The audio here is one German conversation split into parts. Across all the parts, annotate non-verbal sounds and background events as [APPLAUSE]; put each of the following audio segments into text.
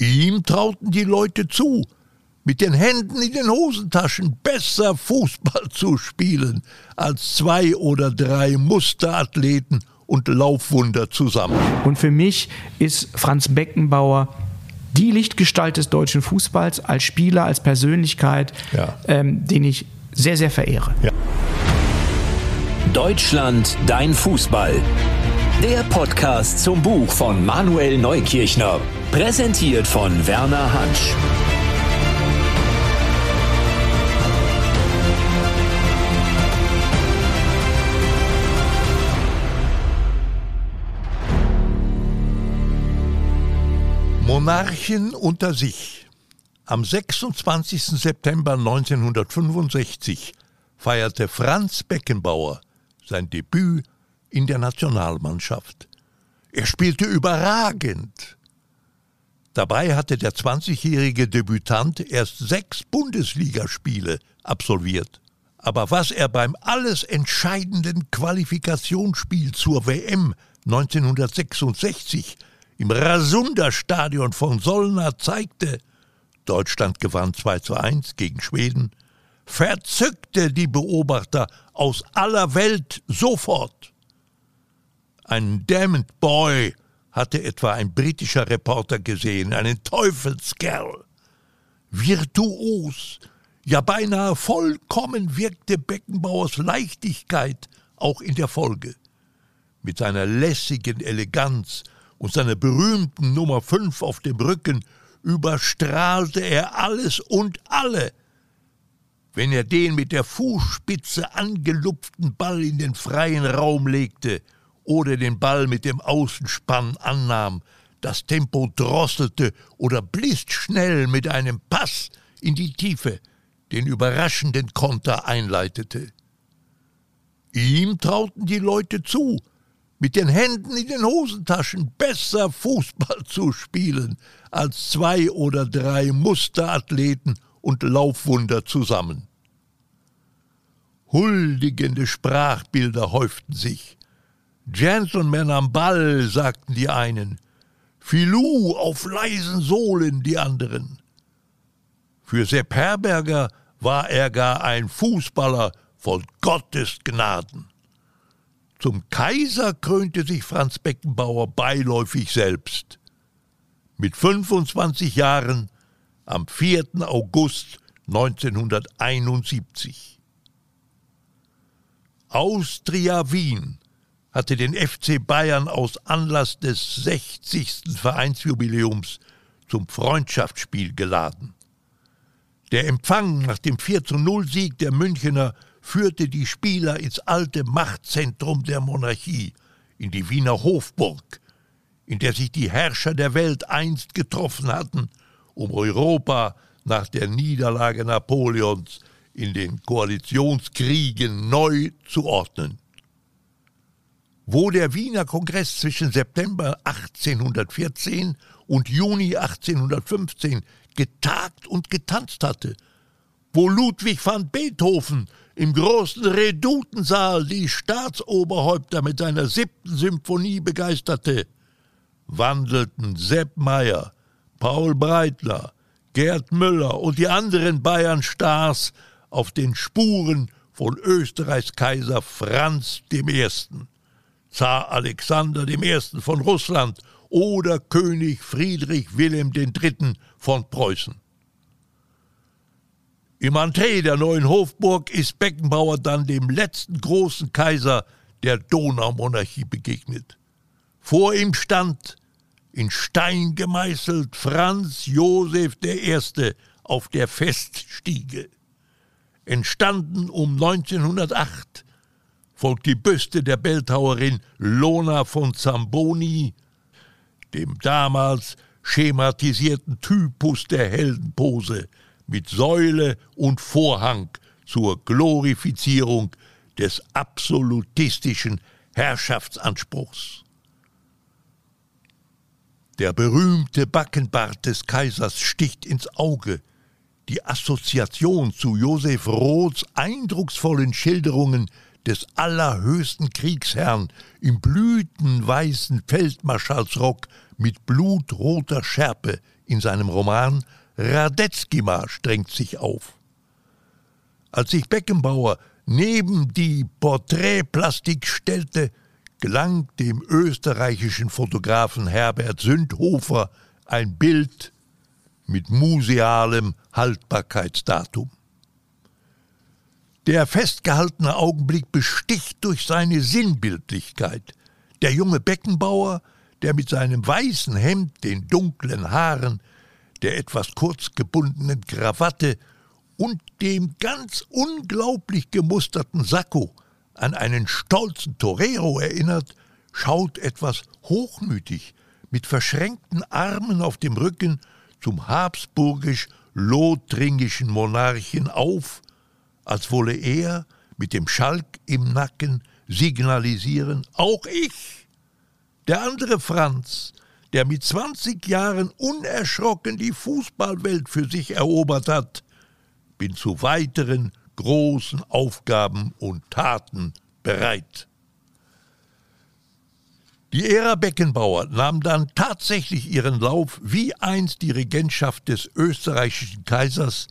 Ihm trauten die Leute zu, mit den Händen in den Hosentaschen besser Fußball zu spielen als zwei oder drei Musterathleten und Laufwunder zusammen. Und für mich ist Franz Beckenbauer die Lichtgestalt des deutschen Fußballs als Spieler, als Persönlichkeit, ja. ähm, den ich sehr, sehr verehre. Ja. Deutschland, dein Fußball. Der Podcast zum Buch von Manuel Neukirchner. Präsentiert von Werner Hansch. Monarchen unter sich. Am 26. September 1965 feierte Franz Beckenbauer sein Debüt in der Nationalmannschaft. Er spielte überragend. Dabei hatte der 20-jährige Debütant erst sechs Bundesligaspiele absolviert. Aber was er beim alles entscheidenden Qualifikationsspiel zur WM 1966 im Rasunda-Stadion von Solna zeigte, Deutschland gewann 2 zu 1 gegen Schweden, verzückte die Beobachter aus aller Welt sofort. Ein Damned Boy hatte etwa ein britischer Reporter gesehen, einen Teufelskerl. Virtuos, ja beinahe vollkommen wirkte Beckenbauers Leichtigkeit auch in der Folge. Mit seiner lässigen Eleganz und seiner berühmten Nummer 5 auf dem Rücken überstrahlte er alles und alle. Wenn er den mit der Fußspitze angelupften Ball in den freien Raum legte oder den Ball mit dem Außenspann annahm, das Tempo drosselte oder blitzschnell mit einem Pass in die Tiefe den überraschenden Konter einleitete. Ihm trauten die Leute zu, mit den Händen in den Hosentaschen besser Fußball zu spielen als zwei oder drei Musterathleten und Laufwunder zusammen. Huldigende Sprachbilder häuften sich. Gentleman am Ball, sagten die einen, Filou auf leisen Sohlen die anderen. Für Sepp Herberger war er gar ein Fußballer von Gottes Gnaden. Zum Kaiser krönte sich Franz Beckenbauer beiläufig selbst. Mit 25 Jahren am 4. August 1971. Austria Wien hatte den FC Bayern aus Anlass des 60. Vereinsjubiläums zum Freundschaftsspiel geladen. Der Empfang nach dem 4 0 Sieg der Münchener führte die Spieler ins alte Machtzentrum der Monarchie, in die Wiener Hofburg, in der sich die Herrscher der Welt einst getroffen hatten, um Europa nach der Niederlage Napoleons in den Koalitionskriegen neu zu ordnen. Wo der Wiener Kongress zwischen September 1814 und Juni 1815 getagt und getanzt hatte, wo Ludwig van Beethoven im großen Redutensaal die Staatsoberhäupter mit seiner siebten Symphonie begeisterte, wandelten Sepp Meyer, Paul Breitler, Gerd Müller und die anderen Bayern-Stars auf den Spuren von Österreichs Kaiser Franz I., Zar Alexander I. von Russland oder König Friedrich Wilhelm III. von Preußen. Im Entree der neuen Hofburg ist Beckenbauer dann dem letzten großen Kaiser der Donaumonarchie begegnet. Vor ihm stand, in Stein gemeißelt, Franz Josef I. auf der Feststiege. Entstanden um 1908, folgt die Büste der Bildhauerin Lona von Zamboni, dem damals schematisierten Typus der Heldenpose – mit Säule und Vorhang zur Glorifizierung des absolutistischen Herrschaftsanspruchs. Der berühmte Backenbart des Kaisers sticht ins Auge. Die Assoziation zu Josef Roths eindrucksvollen Schilderungen des allerhöchsten Kriegsherrn im blütenweißen Feldmarschallsrock mit blutroter Schärpe in seinem Roman Radetzky-Marsch drängt sich auf. Als sich Beckenbauer neben die Porträtplastik stellte, gelang dem österreichischen Fotografen Herbert Sündhofer ein Bild mit musealem Haltbarkeitsdatum. Der festgehaltene Augenblick besticht durch seine Sinnbildlichkeit. Der junge Beckenbauer, der mit seinem weißen Hemd, den dunklen Haaren, der etwas kurz gebundenen Krawatte und dem ganz unglaublich gemusterten Sakko an einen stolzen Torero erinnert, schaut etwas hochmütig mit verschränkten Armen auf dem Rücken zum habsburgisch-lothringischen Monarchen auf, als wolle er mit dem Schalk im Nacken signalisieren, auch ich, der andere Franz, der mit 20 Jahren unerschrocken die Fußballwelt für sich erobert hat, bin zu weiteren großen Aufgaben und Taten bereit. Die Ära Beckenbauer nahm dann tatsächlich ihren Lauf wie einst die Regentschaft des österreichischen Kaisers,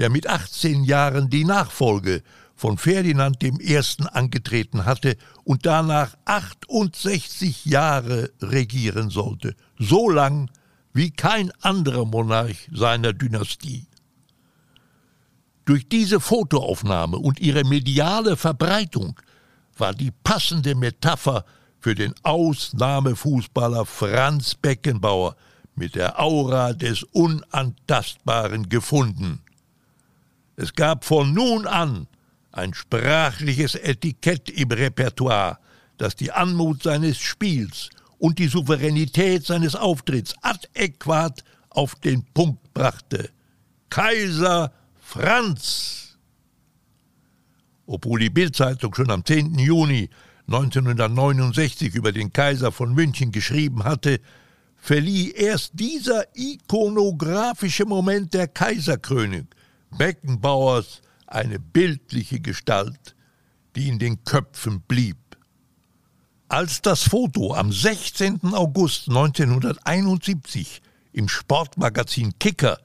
der mit 18 Jahren die Nachfolge von Ferdinand I. angetreten hatte und danach 68 Jahre regieren sollte, so lang wie kein anderer Monarch seiner Dynastie. Durch diese Fotoaufnahme und ihre mediale Verbreitung war die passende Metapher für den Ausnahmefußballer Franz Beckenbauer mit der Aura des Unantastbaren gefunden. Es gab von nun an ein sprachliches Etikett im Repertoire, das die Anmut seines Spiels und die Souveränität seines Auftritts adäquat auf den Punkt brachte. Kaiser Franz! Obwohl die Bildzeitung schon am 10. Juni 1969 über den Kaiser von München geschrieben hatte, verlieh erst dieser ikonografische Moment der Kaiserkrönung Beckenbauers eine bildliche Gestalt, die in den Köpfen blieb. Als das Foto am 16. August 1971 im Sportmagazin Kicker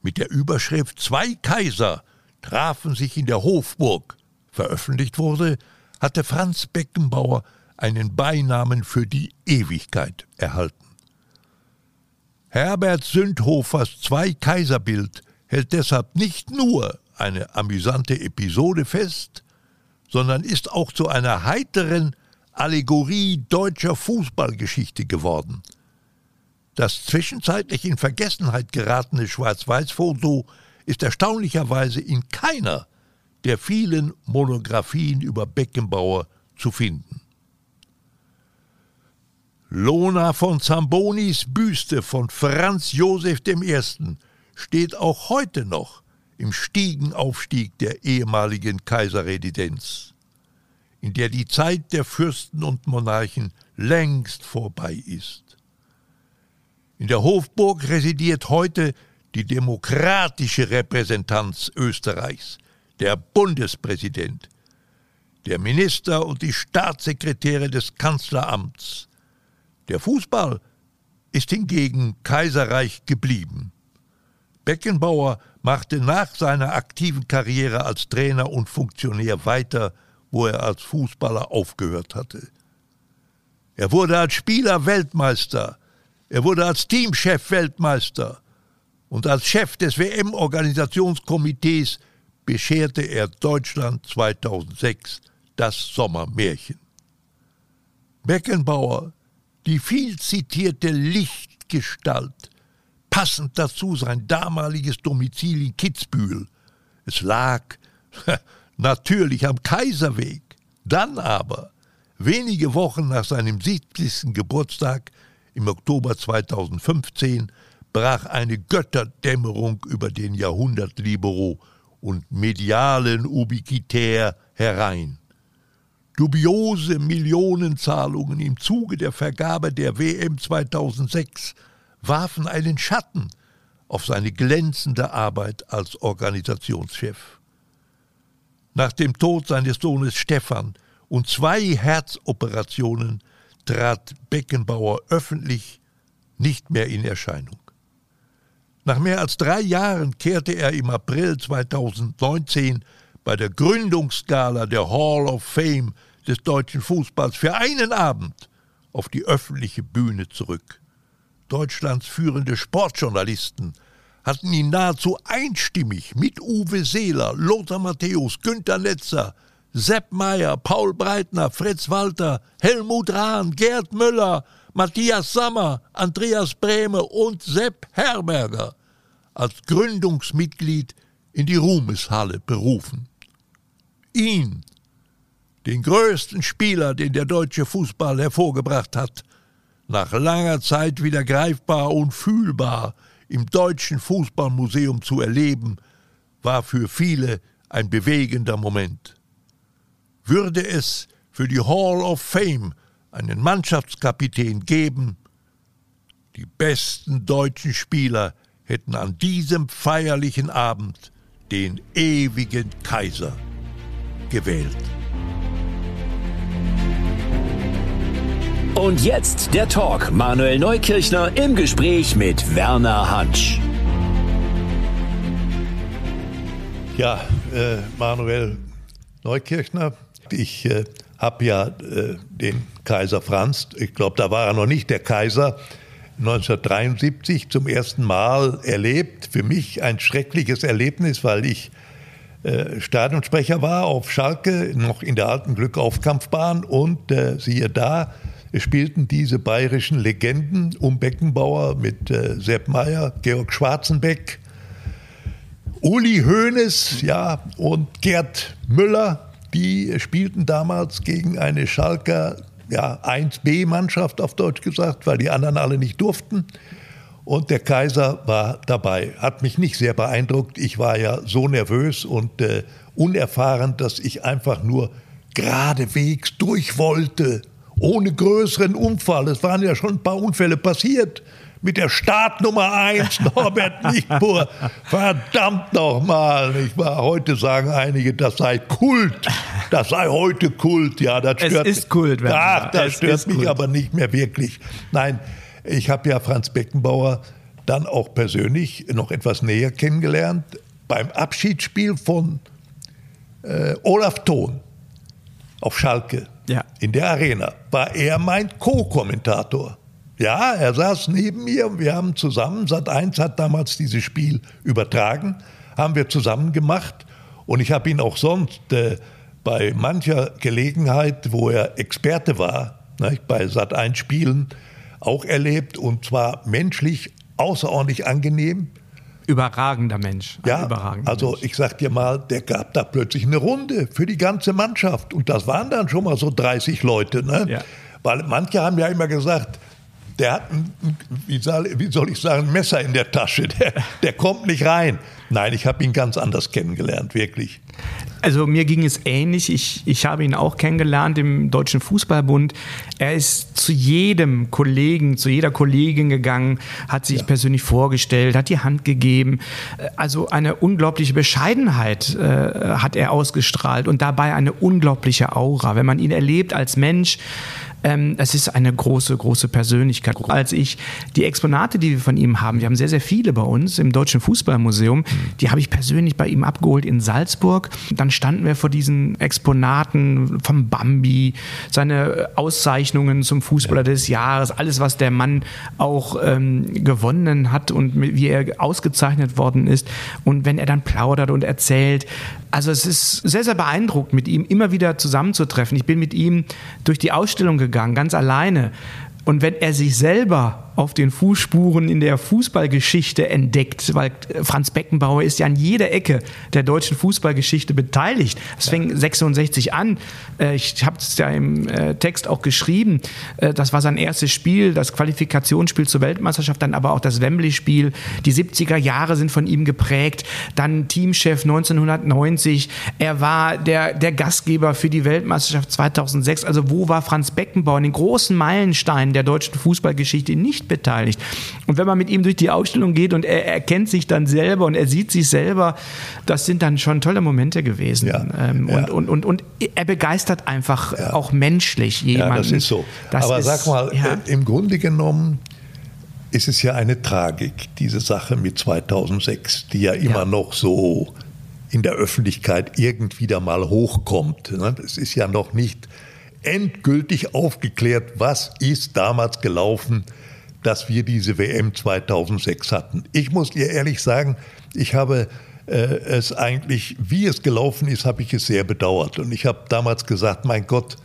mit der Überschrift Zwei Kaiser trafen sich in der Hofburg veröffentlicht wurde, hatte Franz Beckenbauer einen Beinamen für die Ewigkeit erhalten. Herbert Sündhofers Zwei-Kaiser-Bild hält deshalb nicht nur eine amüsante Episode fest, sondern ist auch zu einer heiteren Allegorie deutscher Fußballgeschichte geworden. Das zwischenzeitlich in Vergessenheit geratene Schwarz-Weiß-Foto ist erstaunlicherweise in keiner der vielen Monographien über Beckenbauer zu finden. Lona von Zambonis Büste von Franz Josef I. steht auch heute noch im Stiegenaufstieg der ehemaligen Kaiserresidenz, in der die Zeit der Fürsten und Monarchen längst vorbei ist. In der Hofburg residiert heute die demokratische Repräsentanz Österreichs, der Bundespräsident, der Minister und die Staatssekretäre des Kanzleramts. Der Fußball ist hingegen Kaiserreich geblieben. Beckenbauer machte nach seiner aktiven Karriere als Trainer und Funktionär weiter, wo er als Fußballer aufgehört hatte. Er wurde als Spieler Weltmeister, er wurde als Teamchef Weltmeister und als Chef des WM-Organisationskomitees bescherte er Deutschland 2006 das Sommermärchen. Beckenbauer, die viel zitierte Lichtgestalt, passend dazu sein damaliges Domizil in Kitzbühel. Es lag [LAUGHS] natürlich am Kaiserweg. Dann aber, wenige Wochen nach seinem 70. Geburtstag im Oktober 2015, brach eine Götterdämmerung über den Jahrhundertlibero und medialen Ubiquitär herein. Dubiose Millionenzahlungen im Zuge der Vergabe der WM 2006 warfen einen Schatten auf seine glänzende Arbeit als Organisationschef. Nach dem Tod seines Sohnes Stefan und zwei Herzoperationen trat Beckenbauer öffentlich nicht mehr in Erscheinung. Nach mehr als drei Jahren kehrte er im April 2019 bei der Gründungsgala der Hall of Fame des deutschen Fußballs für einen Abend auf die öffentliche Bühne zurück. Deutschlands führende Sportjournalisten hatten ihn nahezu einstimmig mit Uwe Seeler, Lothar Matthäus, Günter Netzer, Sepp Meyer, Paul Breitner, Fritz Walter, Helmut Rahn, Gerd Müller, Matthias Sammer, Andreas Brehme und Sepp Herberger als Gründungsmitglied in die Ruhmeshalle berufen. Ihn, den größten Spieler, den der deutsche Fußball hervorgebracht hat, nach langer Zeit wieder greifbar und fühlbar im Deutschen Fußballmuseum zu erleben, war für viele ein bewegender Moment. Würde es für die Hall of Fame einen Mannschaftskapitän geben, die besten deutschen Spieler hätten an diesem feierlichen Abend den ewigen Kaiser gewählt. Und jetzt der Talk. Manuel Neukirchner im Gespräch mit Werner Hansch. Ja, äh, Manuel Neukirchner, ich äh, habe ja äh, den Kaiser Franz, ich glaube, da war er noch nicht der Kaiser, 1973 zum ersten Mal erlebt. Für mich ein schreckliches Erlebnis, weil ich äh, Stadionsprecher war auf Schalke, noch in der alten Glückaufkampfbahn und äh, siehe da, spielten diese bayerischen Legenden um Beckenbauer mit äh, Sepp Meyer, Georg Schwarzenbeck, Uli Hoeneß ja, und Gerd Müller. Die spielten damals gegen eine Schalker ja, 1B-Mannschaft auf Deutsch gesagt, weil die anderen alle nicht durften. Und der Kaiser war dabei. Hat mich nicht sehr beeindruckt. Ich war ja so nervös und äh, unerfahren, dass ich einfach nur geradewegs durch wollte ohne größeren Unfall. Es waren ja schon ein paar Unfälle passiert. Mit der Startnummer 1, [LAUGHS] Norbert Nichtpur. Verdammt nochmal. Ich war heute sagen einige, das sei Kult. Das sei heute Kult. Ja, das stört es ist Kult. Ach, das stört mich Kult. aber nicht mehr wirklich. Nein, ich habe ja Franz Beckenbauer dann auch persönlich noch etwas näher kennengelernt beim Abschiedsspiel von äh, Olaf Thon auf Schalke ja. in der Arena, war er mein Co-Kommentator. Ja, er saß neben mir, wir haben zusammen, Sat1 hat damals dieses Spiel übertragen, haben wir zusammen gemacht und ich habe ihn auch sonst äh, bei mancher Gelegenheit, wo er Experte war, ne, bei Sat1 Spielen, auch erlebt und zwar menschlich außerordentlich angenehm, Überragender Mensch. Ja, überragender also Mensch. ich sag dir mal, der gab da plötzlich eine Runde für die ganze Mannschaft. Und das waren dann schon mal so 30 Leute. Ne? Ja. Weil manche haben ja immer gesagt, der hat, ein, wie soll ich sagen, ein Messer in der Tasche, der, der kommt nicht rein. Nein, ich habe ihn ganz anders kennengelernt, wirklich. Also mir ging es ähnlich. Ich, ich habe ihn auch kennengelernt im Deutschen Fußballbund. Er ist zu jedem Kollegen, zu jeder Kollegin gegangen, hat sich ja. persönlich vorgestellt, hat die Hand gegeben. Also eine unglaubliche Bescheidenheit äh, hat er ausgestrahlt und dabei eine unglaubliche Aura. Wenn man ihn erlebt als Mensch, ähm, es ist eine große, große Persönlichkeit. Als ich die Exponate, die wir von ihm haben, wir haben sehr, sehr viele bei uns im Deutschen Fußballmuseum, die habe ich persönlich bei ihm abgeholt in Salzburg. Dann standen wir vor diesen Exponaten vom Bambi, seine Auszeichnungen zum Fußballer des Jahres, alles, was der Mann auch ähm, gewonnen hat und wie er ausgezeichnet worden ist. Und wenn er dann plaudert und erzählt, also es ist sehr, sehr beeindruckend, mit ihm immer wieder zusammenzutreffen. Ich bin mit ihm durch die Ausstellung gegangen, ganz alleine. Und wenn er sich selber auf den Fußspuren in der Fußballgeschichte entdeckt, weil Franz Beckenbauer ist ja an jeder Ecke der deutschen Fußballgeschichte beteiligt. Es fing 66 an. Äh, ich habe es ja im äh, Text auch geschrieben. Äh, das war sein erstes Spiel, das Qualifikationsspiel zur Weltmeisterschaft, dann aber auch das Wembley-Spiel. Die 70er Jahre sind von ihm geprägt. Dann Teamchef 1990. Er war der, der Gastgeber für die Weltmeisterschaft 2006. Also wo war Franz Beckenbauer in den großen Meilensteinen der deutschen Fußballgeschichte nicht nicht beteiligt. Und wenn man mit ihm durch die Ausstellung geht und er erkennt sich dann selber und er sieht sich selber, das sind dann schon tolle Momente gewesen. Ja, ähm, ja. Und, und, und, und er begeistert einfach ja. auch menschlich jemanden. Ja, das ist so. Das Aber ist, sag mal, äh, im Grunde genommen es ist ja eine Tragik, diese Sache mit 2006, die ja immer noch so in der Öffentlichkeit irgendwie da mal hochkommt. Ne? Es ist ja noch nicht endgültig aufgeklärt, was ist damals gelaufen, dass wir diese WM 2006 hatten. Ich muss dir ehrlich sagen, ich habe äh, es eigentlich, wie es gelaufen ist, habe ich es sehr bedauert. Und ich habe damals gesagt, mein Gott,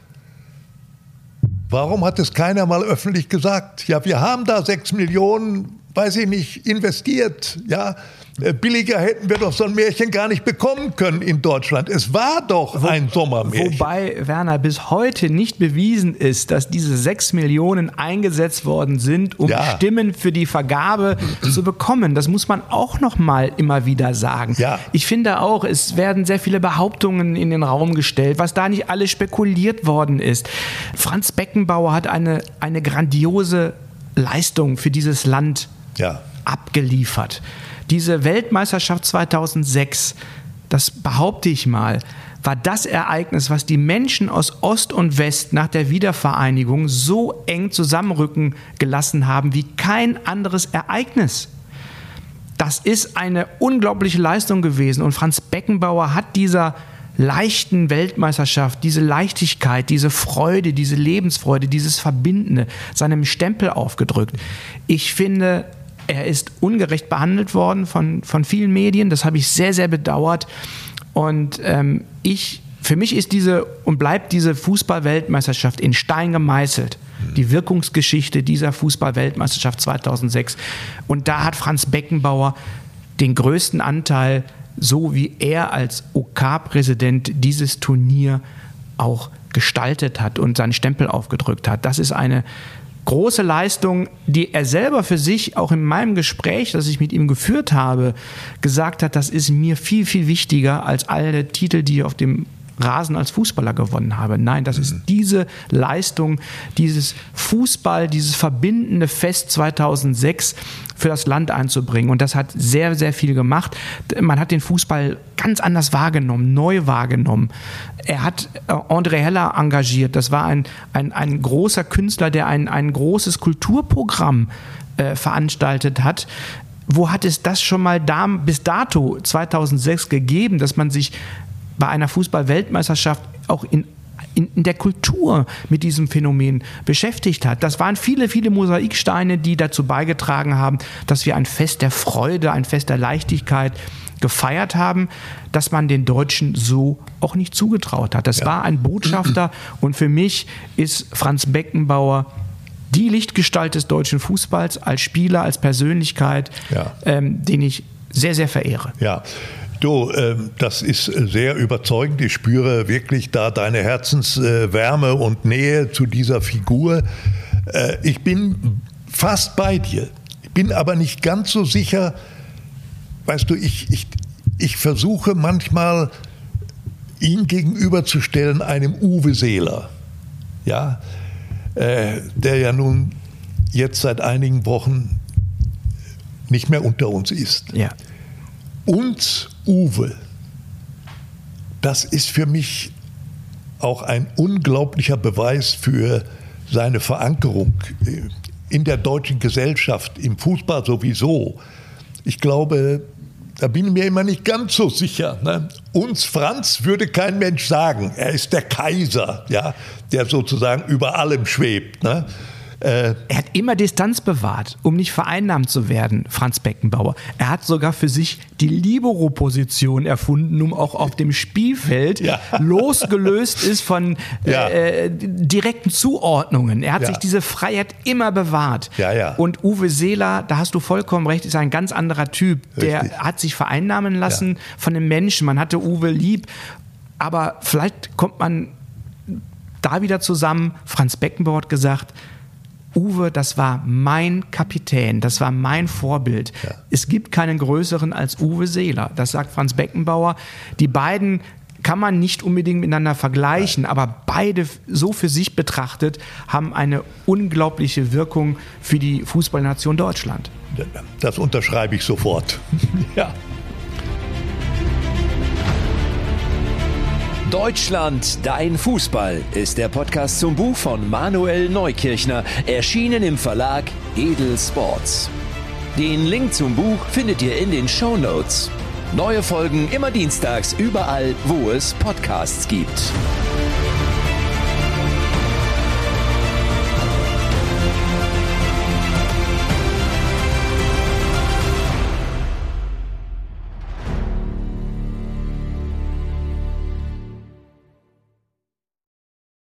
Warum hat es keiner mal öffentlich gesagt? Ja, wir haben da sechs Millionen, weiß ich nicht, investiert. Ja, äh, billiger hätten wir doch so ein Märchen gar nicht bekommen können in Deutschland. Es war doch Wo, ein Sommermärchen. Wobei, Werner, bis heute nicht bewiesen ist, dass diese sechs Millionen eingesetzt worden sind, um ja. Stimmen für die Vergabe [CLEARS THROAT] zu bekommen. Das muss man auch noch mal immer wieder sagen. Ja. Ich finde auch, es werden sehr viele Behauptungen in den Raum gestellt, was da nicht alles spekuliert worden ist. Franz Beckenbauer hat eine, eine grandiose Leistung für dieses Land ja. abgeliefert. Diese Weltmeisterschaft 2006, das behaupte ich mal, war das Ereignis, was die Menschen aus Ost und West nach der Wiedervereinigung so eng zusammenrücken gelassen haben wie kein anderes Ereignis. Das ist eine unglaubliche Leistung gewesen und Franz Beckenbauer hat dieser leichten Weltmeisterschaft, diese Leichtigkeit, diese Freude, diese Lebensfreude, dieses Verbindende seinem Stempel aufgedrückt. Ich finde, er ist ungerecht behandelt worden von, von vielen Medien. Das habe ich sehr, sehr bedauert. Und ähm, ich, für mich ist diese und bleibt diese Fußball-Weltmeisterschaft in Stein gemeißelt. Die Wirkungsgeschichte dieser Fußball-Weltmeisterschaft 2006. Und da hat Franz Beckenbauer den größten Anteil, so wie er als OK-Präsident dieses Turnier auch gestaltet hat und seinen Stempel aufgedrückt hat. Das ist eine große Leistung, die er selber für sich auch in meinem Gespräch, das ich mit ihm geführt habe, gesagt hat, das ist mir viel, viel wichtiger als alle Titel, die auf dem Rasen als Fußballer gewonnen habe. Nein, das ist mhm. diese Leistung, dieses Fußball, dieses verbindende Fest 2006 für das Land einzubringen. Und das hat sehr, sehr viel gemacht. Man hat den Fußball ganz anders wahrgenommen, neu wahrgenommen. Er hat äh, André Heller engagiert. Das war ein, ein, ein großer Künstler, der ein, ein großes Kulturprogramm äh, veranstaltet hat. Wo hat es das schon mal da, bis dato 2006 gegeben, dass man sich bei einer Fußball-Weltmeisterschaft auch in in, der Kultur mit diesem Phänomen beschäftigt hat. Das waren viele, viele Mosaiksteine, die dazu beigetragen haben, dass wir ein Fest der Freude, ein Fest der Leichtigkeit gefeiert haben, dass man den Deutschen so auch nicht zugetraut hat. Das ja. war ein Botschafter und für mich ist Franz Beckenbauer die Lichtgestalt des deutschen Fußballs als Spieler, als Persönlichkeit, ja. ähm, den ich sehr, sehr verehre. Ja, Du, äh, das ist sehr überzeugend. Ich spüre wirklich da deine Herzenswärme und Nähe zu dieser Figur. Äh, ich bin fast bei dir. Ich bin aber nicht ganz so sicher. Weißt du, ich, ich, ich versuche manchmal, ihn gegenüberzustellen einem Uwe Seeler. Ja, äh, der ja nun jetzt seit einigen Wochen nicht mehr unter uns ist. Ja. Uns Uwe, das ist für mich auch ein unglaublicher Beweis für seine Verankerung in der deutschen Gesellschaft, im Fußball sowieso. Ich glaube, da bin ich mir immer nicht ganz so sicher. Ne? Uns Franz würde kein Mensch sagen. Er ist der Kaiser, ja, der sozusagen über allem schwebt. Ne? Äh, er hat immer Distanz bewahrt, um nicht vereinnahmt zu werden, Franz Beckenbauer. Er hat sogar für sich die Libero-Position erfunden, um auch auf dem Spielfeld ja. [LAUGHS] losgelöst ist von ja. äh, direkten Zuordnungen. Er hat ja. sich diese Freiheit immer bewahrt. Und Uwe Seeler, da hast du vollkommen recht, ist ein ganz anderer Typ. Der Richtig. hat sich vereinnahmen lassen von den Menschen. Man hatte Uwe lieb. Aber vielleicht kommt man da wieder zusammen. Franz Beckenbauer hat gesagt, Uwe, das war mein Kapitän, das war mein Vorbild. Ja. Es gibt keinen größeren als Uwe Seeler. Das sagt Franz Beckenbauer. Die beiden kann man nicht unbedingt miteinander vergleichen, Nein. aber beide so für sich betrachtet haben eine unglaubliche Wirkung für die Fußballnation Deutschland. Das unterschreibe ich sofort. [LAUGHS] ja. Deutschland, dein Fußball ist der Podcast zum Buch von Manuel Neukirchner, erschienen im Verlag Edel Sports. Den Link zum Buch findet ihr in den Show Notes. Neue Folgen immer dienstags überall, wo es Podcasts gibt.